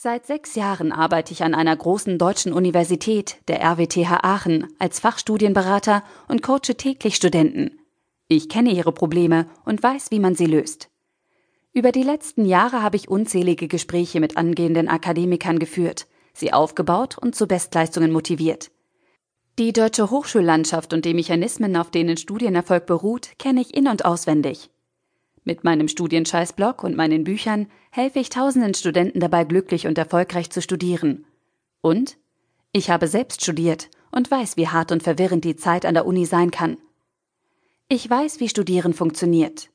Seit sechs Jahren arbeite ich an einer großen deutschen Universität, der RWTH Aachen, als Fachstudienberater und coache täglich Studenten. Ich kenne ihre Probleme und weiß, wie man sie löst. Über die letzten Jahre habe ich unzählige Gespräche mit angehenden Akademikern geführt, sie aufgebaut und zu Bestleistungen motiviert. Die deutsche Hochschullandschaft und die Mechanismen, auf denen Studienerfolg beruht, kenne ich in und auswendig. Mit meinem Studienscheißblog und meinen Büchern helfe ich tausenden Studenten dabei, glücklich und erfolgreich zu studieren. Und ich habe selbst studiert und weiß, wie hart und verwirrend die Zeit an der Uni sein kann. Ich weiß, wie Studieren funktioniert.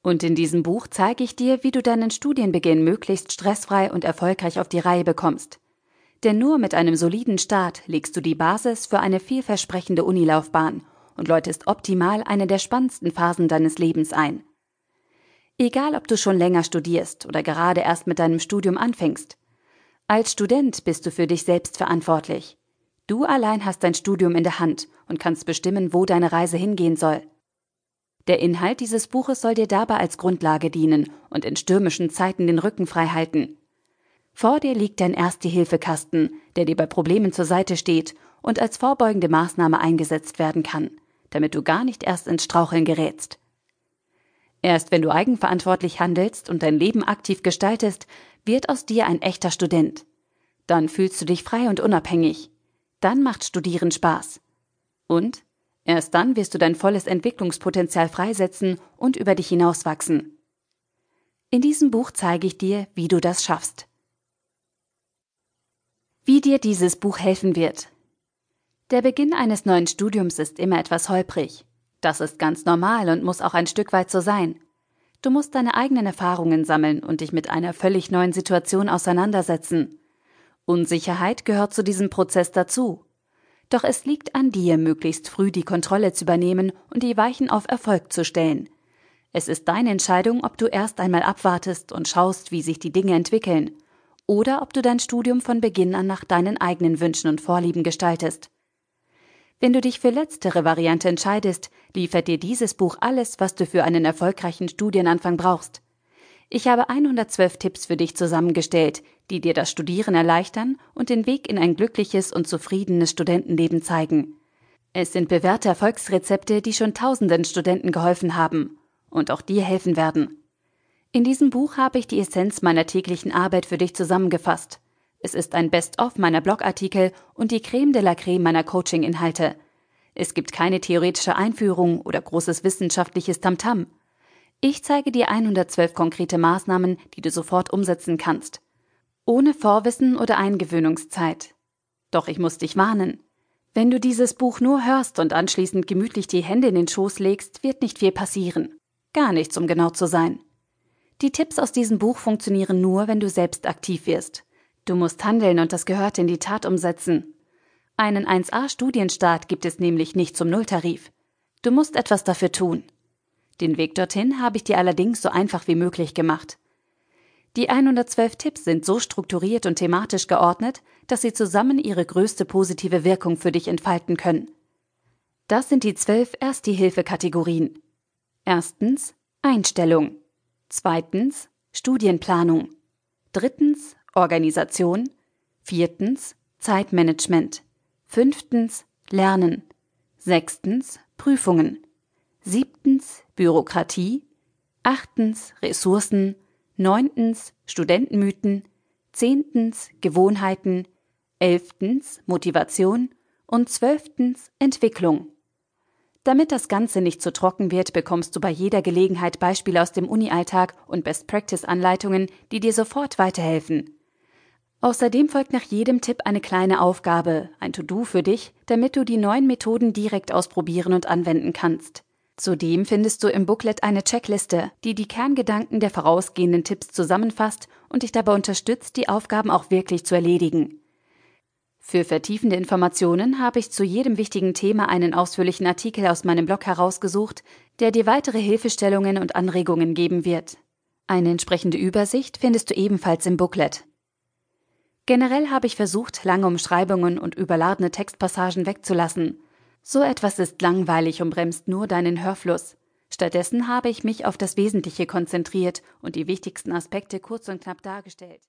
Und in diesem Buch zeige ich dir, wie du deinen Studienbeginn möglichst stressfrei und erfolgreich auf die Reihe bekommst. Denn nur mit einem soliden Start legst du die Basis für eine vielversprechende Unilaufbahn und läutest optimal eine der spannendsten Phasen deines Lebens ein. Egal, ob du schon länger studierst oder gerade erst mit deinem Studium anfängst. Als Student bist du für dich selbst verantwortlich. Du allein hast dein Studium in der Hand und kannst bestimmen, wo deine Reise hingehen soll. Der Inhalt dieses Buches soll dir dabei als Grundlage dienen und in stürmischen Zeiten den Rücken frei halten. Vor dir liegt dein Erste-Hilfe-Kasten, der dir bei Problemen zur Seite steht und als vorbeugende Maßnahme eingesetzt werden kann, damit du gar nicht erst ins Straucheln gerätst. Erst wenn du eigenverantwortlich handelst und dein Leben aktiv gestaltest, wird aus dir ein echter Student. Dann fühlst du dich frei und unabhängig. Dann macht Studieren Spaß. Und erst dann wirst du dein volles Entwicklungspotenzial freisetzen und über dich hinauswachsen. In diesem Buch zeige ich dir, wie du das schaffst. Wie dir dieses Buch helfen wird. Der Beginn eines neuen Studiums ist immer etwas holprig. Das ist ganz normal und muss auch ein Stück weit so sein. Du musst deine eigenen Erfahrungen sammeln und dich mit einer völlig neuen Situation auseinandersetzen. Unsicherheit gehört zu diesem Prozess dazu. Doch es liegt an dir, möglichst früh die Kontrolle zu übernehmen und die Weichen auf Erfolg zu stellen. Es ist deine Entscheidung, ob du erst einmal abwartest und schaust, wie sich die Dinge entwickeln, oder ob du dein Studium von Beginn an nach deinen eigenen Wünschen und Vorlieben gestaltest. Wenn du dich für letztere Variante entscheidest, liefert dir dieses Buch alles, was du für einen erfolgreichen Studienanfang brauchst. Ich habe 112 Tipps für dich zusammengestellt, die dir das Studieren erleichtern und den Weg in ein glückliches und zufriedenes Studentenleben zeigen. Es sind bewährte Erfolgsrezepte, die schon tausenden Studenten geholfen haben und auch dir helfen werden. In diesem Buch habe ich die Essenz meiner täglichen Arbeit für dich zusammengefasst. Es ist ein Best-of meiner Blogartikel und die Creme de la Creme meiner Coaching-Inhalte. Es gibt keine theoretische Einführung oder großes wissenschaftliches Tamtam. Ich zeige dir 112 konkrete Maßnahmen, die du sofort umsetzen kannst. Ohne Vorwissen oder Eingewöhnungszeit. Doch ich muss dich warnen. Wenn du dieses Buch nur hörst und anschließend gemütlich die Hände in den Schoß legst, wird nicht viel passieren. Gar nichts, um genau zu sein. Die Tipps aus diesem Buch funktionieren nur, wenn du selbst aktiv wirst. Du musst handeln und das Gehörte in die Tat umsetzen. Einen 1A-Studienstart gibt es nämlich nicht zum Nulltarif. Du musst etwas dafür tun. Den Weg dorthin habe ich dir allerdings so einfach wie möglich gemacht. Die 112 Tipps sind so strukturiert und thematisch geordnet, dass sie zusammen ihre größte positive Wirkung für dich entfalten können. Das sind die zwölf Erste-Hilfe-Kategorien. Erstens Einstellung. Zweitens Studienplanung. Drittens Organisation. Viertens Zeitmanagement. Fünftens Lernen. Sechstens Prüfungen. Siebtens Bürokratie. Achtens Ressourcen. Neuntens Studentenmythen. Zehntens Gewohnheiten. Elftens Motivation. Und zwölftens Entwicklung. Damit das Ganze nicht zu trocken wird, bekommst du bei jeder Gelegenheit Beispiele aus dem Uni-Alltag und Best-Practice-Anleitungen, die dir sofort weiterhelfen. Außerdem folgt nach jedem Tipp eine kleine Aufgabe, ein To-Do für dich, damit du die neuen Methoden direkt ausprobieren und anwenden kannst. Zudem findest du im Booklet eine Checkliste, die die Kerngedanken der vorausgehenden Tipps zusammenfasst und dich dabei unterstützt, die Aufgaben auch wirklich zu erledigen. Für vertiefende Informationen habe ich zu jedem wichtigen Thema einen ausführlichen Artikel aus meinem Blog herausgesucht, der dir weitere Hilfestellungen und Anregungen geben wird. Eine entsprechende Übersicht findest du ebenfalls im Booklet. Generell habe ich versucht, lange Umschreibungen und überladene Textpassagen wegzulassen. So etwas ist langweilig und bremst nur deinen Hörfluss. Stattdessen habe ich mich auf das Wesentliche konzentriert und die wichtigsten Aspekte kurz und knapp dargestellt.